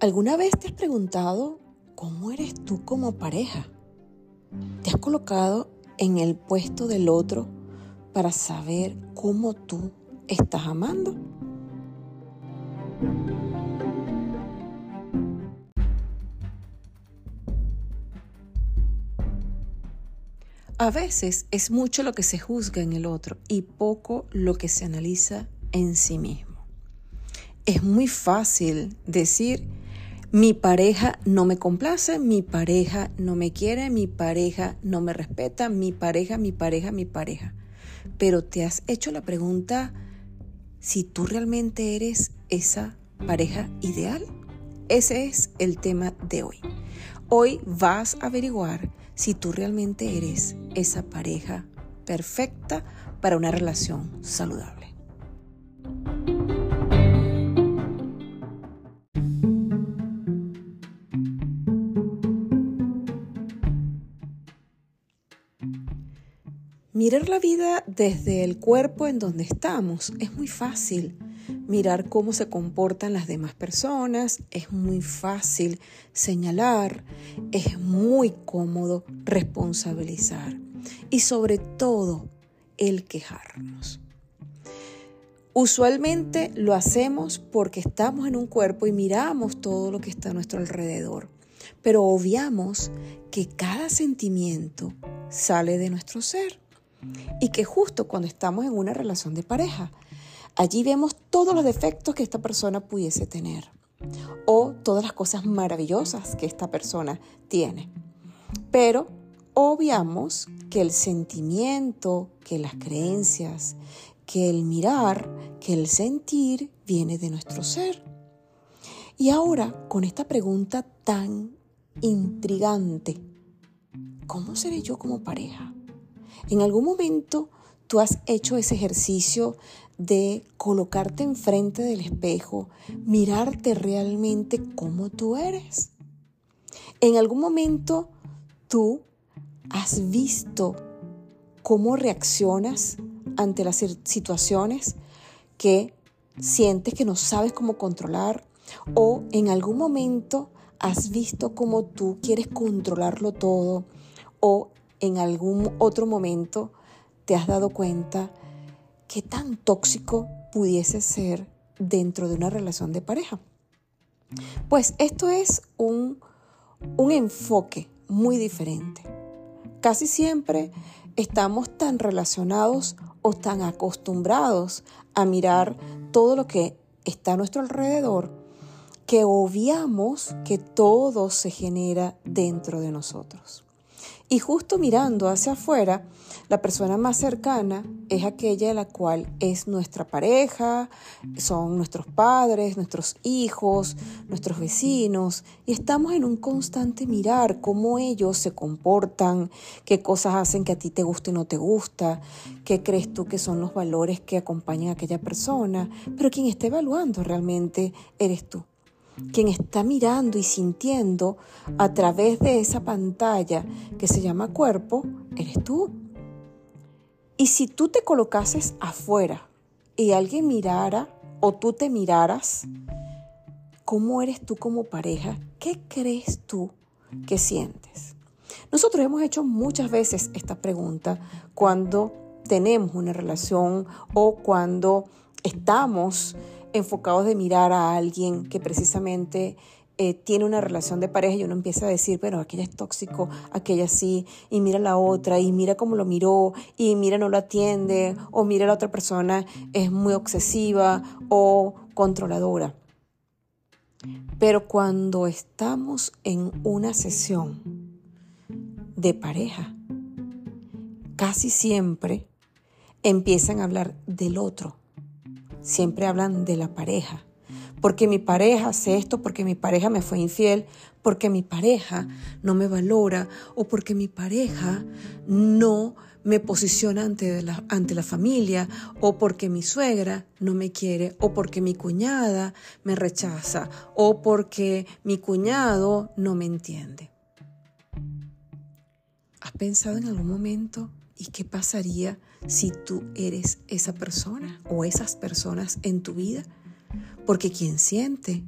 ¿Alguna vez te has preguntado cómo eres tú como pareja? ¿Te has colocado en el puesto del otro para saber cómo tú estás amando? A veces es mucho lo que se juzga en el otro y poco lo que se analiza en sí mismo. Es muy fácil decir, mi pareja no me complace, mi pareja no me quiere, mi pareja no me respeta, mi pareja, mi pareja, mi pareja. Pero te has hecho la pregunta si tú realmente eres esa pareja ideal. Ese es el tema de hoy. Hoy vas a averiguar si tú realmente eres esa pareja perfecta para una relación saludable. Mirar la vida desde el cuerpo en donde estamos. Es muy fácil mirar cómo se comportan las demás personas, es muy fácil señalar, es muy cómodo responsabilizar. Y sobre todo el quejarnos. Usualmente lo hacemos porque estamos en un cuerpo y miramos todo lo que está a nuestro alrededor, pero obviamos que cada sentimiento sale de nuestro ser y que justo cuando estamos en una relación de pareja Allí vemos todos los defectos que esta persona pudiese tener o todas las cosas maravillosas que esta persona tiene. Pero obviamos que el sentimiento, que las creencias, que el mirar, que el sentir viene de nuestro ser. Y ahora, con esta pregunta tan intrigante, ¿cómo seré yo como pareja? En algún momento tú has hecho ese ejercicio de colocarte enfrente del espejo, mirarte realmente como tú eres. En algún momento tú has visto cómo reaccionas ante las situaciones que sientes que no sabes cómo controlar o en algún momento has visto cómo tú quieres controlarlo todo o en algún otro momento te has dado cuenta qué tan tóxico pudiese ser dentro de una relación de pareja. Pues esto es un, un enfoque muy diferente. Casi siempre estamos tan relacionados o tan acostumbrados a mirar todo lo que está a nuestro alrededor que obviamos que todo se genera dentro de nosotros. Y justo mirando hacia afuera, la persona más cercana es aquella la cual es nuestra pareja, son nuestros padres, nuestros hijos, nuestros vecinos, y estamos en un constante mirar cómo ellos se comportan, qué cosas hacen que a ti te guste y no te gusta, qué crees tú que son los valores que acompañan a aquella persona, pero quien está evaluando realmente eres tú quien está mirando y sintiendo a través de esa pantalla que se llama cuerpo, eres tú. Y si tú te colocases afuera y alguien mirara o tú te miraras, ¿cómo eres tú como pareja? ¿Qué crees tú que sientes? Nosotros hemos hecho muchas veces esta pregunta cuando tenemos una relación o cuando estamos enfocados de mirar a alguien que precisamente eh, tiene una relación de pareja y uno empieza a decir, pero aquella es tóxico, aquella sí, y mira la otra, y mira cómo lo miró, y mira no lo atiende, o mira la otra persona es muy obsesiva o controladora. Pero cuando estamos en una sesión de pareja, casi siempre empiezan a hablar del otro siempre hablan de la pareja. Porque mi pareja hace esto, porque mi pareja me fue infiel, porque mi pareja no me valora o porque mi pareja no me posiciona ante la, ante la familia o porque mi suegra no me quiere o porque mi cuñada me rechaza o porque mi cuñado no me entiende. ¿Has pensado en algún momento y qué pasaría si tú eres esa persona o esas personas en tu vida. Porque quien siente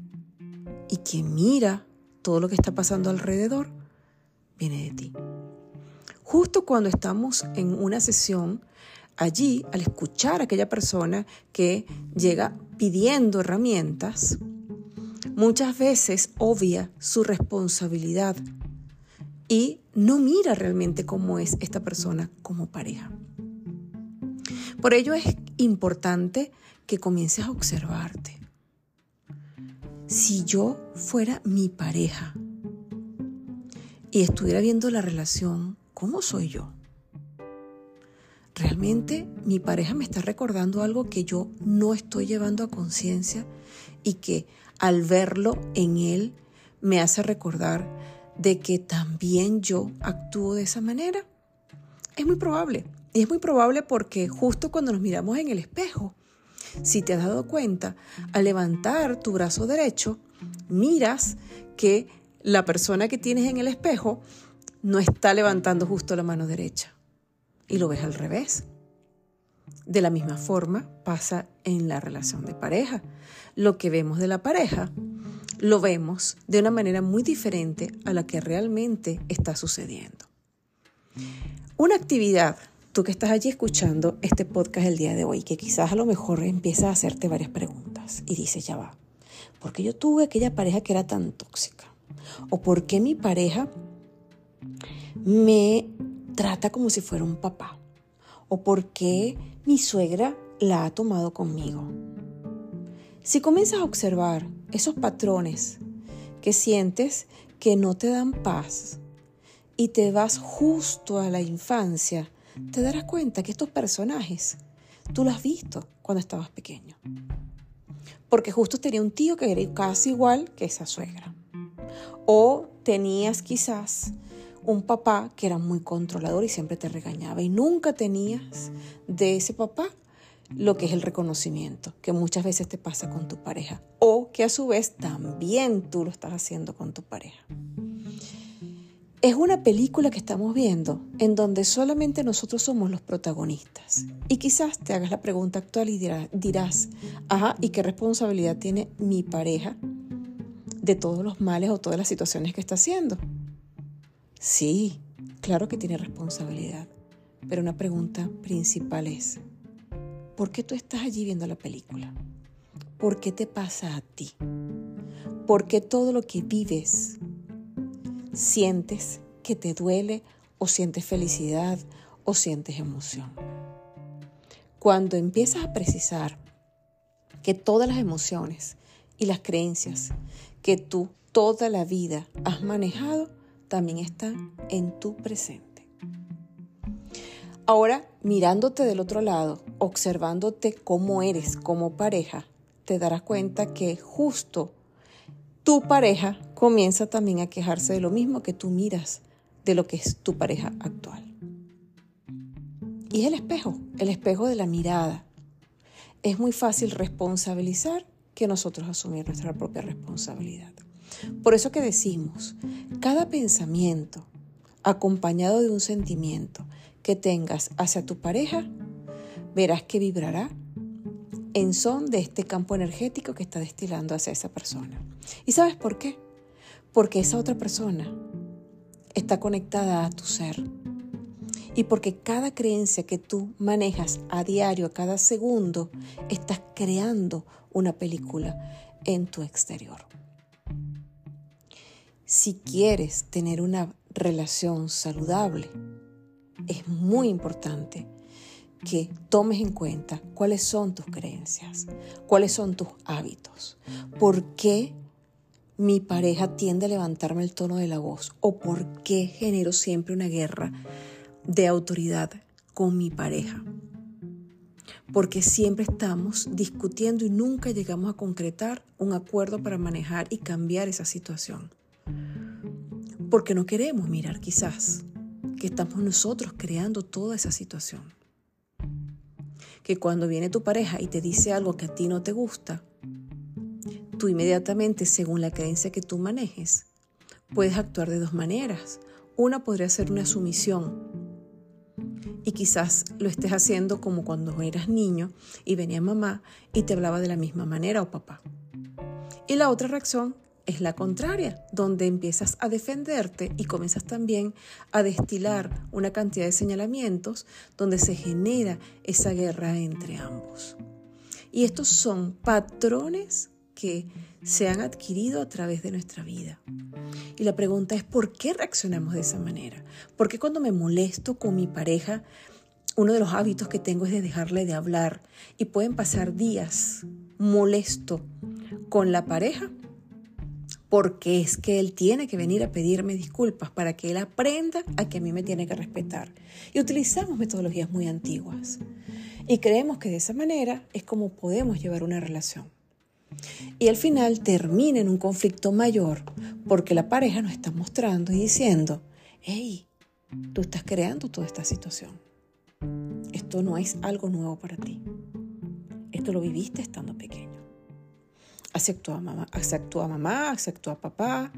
y que mira todo lo que está pasando alrededor, viene de ti. Justo cuando estamos en una sesión, allí, al escuchar a aquella persona que llega pidiendo herramientas, muchas veces obvia su responsabilidad y no mira realmente cómo es esta persona como pareja. Por ello es importante que comiences a observarte. Si yo fuera mi pareja y estuviera viendo la relación, ¿cómo soy yo? Realmente mi pareja me está recordando algo que yo no estoy llevando a conciencia y que al verlo en él me hace recordar de que también yo actúo de esa manera. Es muy probable. Y es muy probable porque justo cuando nos miramos en el espejo, si te has dado cuenta, al levantar tu brazo derecho, miras que la persona que tienes en el espejo no está levantando justo la mano derecha y lo ves al revés. De la misma forma pasa en la relación de pareja. Lo que vemos de la pareja lo vemos de una manera muy diferente a la que realmente está sucediendo. Una actividad, tú que estás allí escuchando este podcast el día de hoy, que quizás a lo mejor empieza a hacerte varias preguntas y dices, ya va, ¿por qué yo tuve aquella pareja que era tan tóxica? ¿O por qué mi pareja me trata como si fuera un papá? ¿O por qué mi suegra la ha tomado conmigo? Si comienzas a observar esos patrones que sientes que no te dan paz y te vas justo a la infancia, te darás cuenta que estos personajes tú los has visto cuando estabas pequeño. Porque justo tenía un tío que era casi igual que esa suegra. O tenías quizás un papá que era muy controlador y siempre te regañaba y nunca tenías de ese papá lo que es el reconocimiento, que muchas veces te pasa con tu pareja o que a su vez también tú lo estás haciendo con tu pareja. Es una película que estamos viendo en donde solamente nosotros somos los protagonistas. Y quizás te hagas la pregunta actual y dirás, ajá, ¿y qué responsabilidad tiene mi pareja de todos los males o todas las situaciones que está haciendo? Sí, claro que tiene responsabilidad, pero una pregunta principal es, ¿por qué tú estás allí viendo la película? ¿Por qué te pasa a ti? ¿Por qué todo lo que vives sientes que te duele o sientes felicidad o sientes emoción? Cuando empiezas a precisar que todas las emociones y las creencias que tú toda la vida has manejado también están en tu presente. Ahora, mirándote del otro lado, observándote cómo eres como pareja, te darás cuenta que justo tu pareja comienza también a quejarse de lo mismo que tú miras de lo que es tu pareja actual. Y es el espejo, el espejo de la mirada. Es muy fácil responsabilizar que nosotros asumir nuestra propia responsabilidad. Por eso que decimos, cada pensamiento acompañado de un sentimiento que tengas hacia tu pareja, verás que vibrará en son de este campo energético que está destilando hacia esa persona. ¿Y sabes por qué? Porque esa otra persona está conectada a tu ser. Y porque cada creencia que tú manejas a diario, a cada segundo, estás creando una película en tu exterior. Si quieres tener una relación saludable, es muy importante que tomes en cuenta cuáles son tus creencias, cuáles son tus hábitos, por qué mi pareja tiende a levantarme el tono de la voz o por qué genero siempre una guerra de autoridad con mi pareja. Porque siempre estamos discutiendo y nunca llegamos a concretar un acuerdo para manejar y cambiar esa situación porque no queremos mirar quizás que estamos nosotros creando toda esa situación. Que cuando viene tu pareja y te dice algo que a ti no te gusta, tú inmediatamente, según la creencia que tú manejes, puedes actuar de dos maneras. Una podría ser una sumisión y quizás lo estés haciendo como cuando eras niño y venía mamá y te hablaba de la misma manera o papá. Y la otra reacción es la contraria, donde empiezas a defenderte y comienzas también a destilar una cantidad de señalamientos donde se genera esa guerra entre ambos. Y estos son patrones que se han adquirido a través de nuestra vida. Y la pregunta es, ¿por qué reaccionamos de esa manera? ¿Por qué cuando me molesto con mi pareja, uno de los hábitos que tengo es de dejarle de hablar y pueden pasar días molesto con la pareja? Porque es que él tiene que venir a pedirme disculpas para que él aprenda a que a mí me tiene que respetar. Y utilizamos metodologías muy antiguas. Y creemos que de esa manera es como podemos llevar una relación. Y al final termina en un conflicto mayor porque la pareja nos está mostrando y diciendo, hey, tú estás creando toda esta situación. Esto no es algo nuevo para ti. Esto lo viviste estando pequeño. Así actúa mamá, así actúa mamá, actúa papá.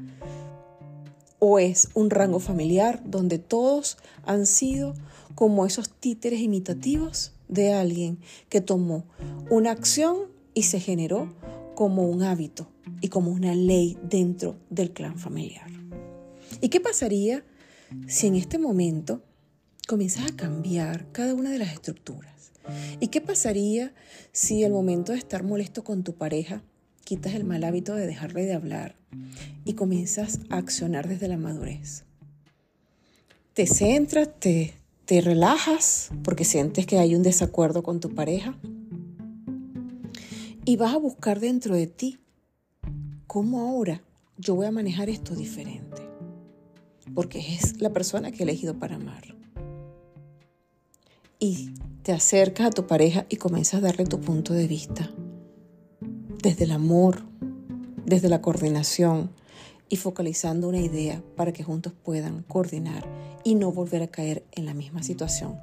O es un rango familiar donde todos han sido como esos títeres imitativos de alguien que tomó una acción y se generó como un hábito y como una ley dentro del clan familiar. ¿Y qué pasaría si en este momento comienzas a cambiar cada una de las estructuras? ¿Y qué pasaría si al momento de estar molesto con tu pareja quitas el mal hábito de dejarle de hablar y comienzas a accionar desde la madurez? Te centras, te, te relajas porque sientes que hay un desacuerdo con tu pareja y vas a buscar dentro de ti cómo ahora yo voy a manejar esto diferente. Porque es la persona que he elegido para amar. Y te acercas a tu pareja y comienzas a darle tu punto de vista. Desde el amor, desde la coordinación y focalizando una idea para que juntos puedan coordinar y no volver a caer en la misma situación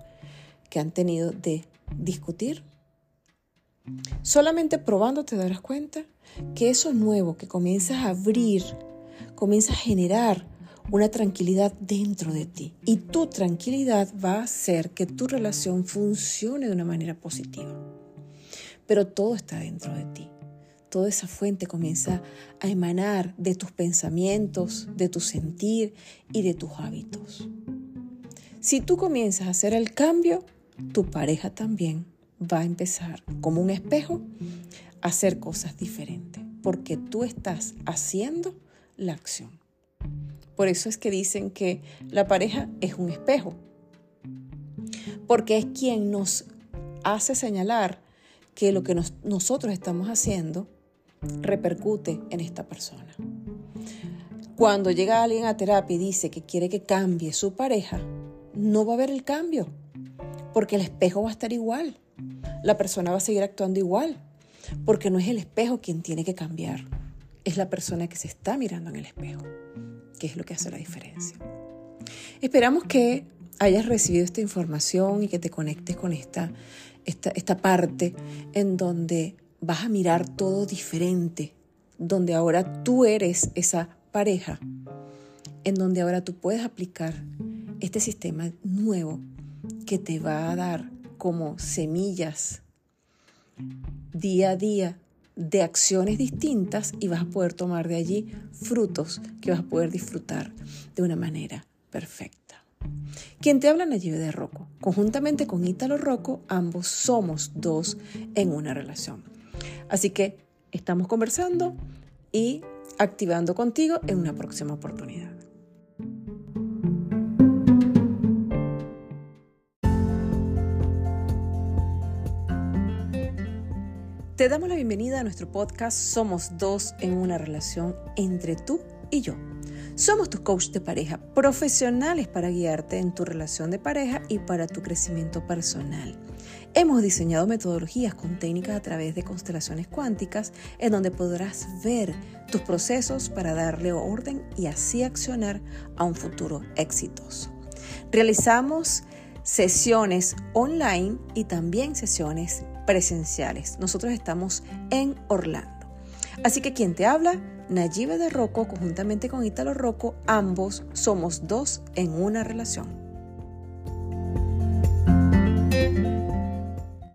que han tenido de discutir Solamente probando te darás cuenta que eso nuevo que comienzas a abrir, comienza a generar una tranquilidad dentro de ti. Y tu tranquilidad va a hacer que tu relación funcione de una manera positiva. Pero todo está dentro de ti. Toda esa fuente comienza a emanar de tus pensamientos, de tu sentir y de tus hábitos. Si tú comienzas a hacer el cambio, tu pareja también va a empezar como un espejo a hacer cosas diferentes, porque tú estás haciendo la acción. Por eso es que dicen que la pareja es un espejo, porque es quien nos hace señalar que lo que nosotros estamos haciendo repercute en esta persona. Cuando llega alguien a terapia y dice que quiere que cambie su pareja, no va a haber el cambio, porque el espejo va a estar igual la persona va a seguir actuando igual, porque no es el espejo quien tiene que cambiar, es la persona que se está mirando en el espejo, que es lo que hace la diferencia. Esperamos que hayas recibido esta información y que te conectes con esta, esta, esta parte en donde vas a mirar todo diferente, donde ahora tú eres esa pareja, en donde ahora tú puedes aplicar este sistema nuevo que te va a dar como semillas día a día de acciones distintas y vas a poder tomar de allí frutos que vas a poder disfrutar de una manera perfecta. Quien te habla Nayibe de Rocco, conjuntamente con Ítalo Rocco, ambos somos dos en una relación. Así que estamos conversando y activando contigo en una próxima oportunidad. Te damos la bienvenida a nuestro podcast Somos dos en una relación entre tú y yo. Somos tus coach de pareja, profesionales para guiarte en tu relación de pareja y para tu crecimiento personal. Hemos diseñado metodologías con técnicas a través de constelaciones cuánticas en donde podrás ver tus procesos para darle orden y así accionar a un futuro exitoso. Realizamos sesiones online y también sesiones presenciales. Nosotros estamos en Orlando. Así que quien te habla, Nayibe de Rocco, conjuntamente con Italo Rocco, ambos somos dos en una relación.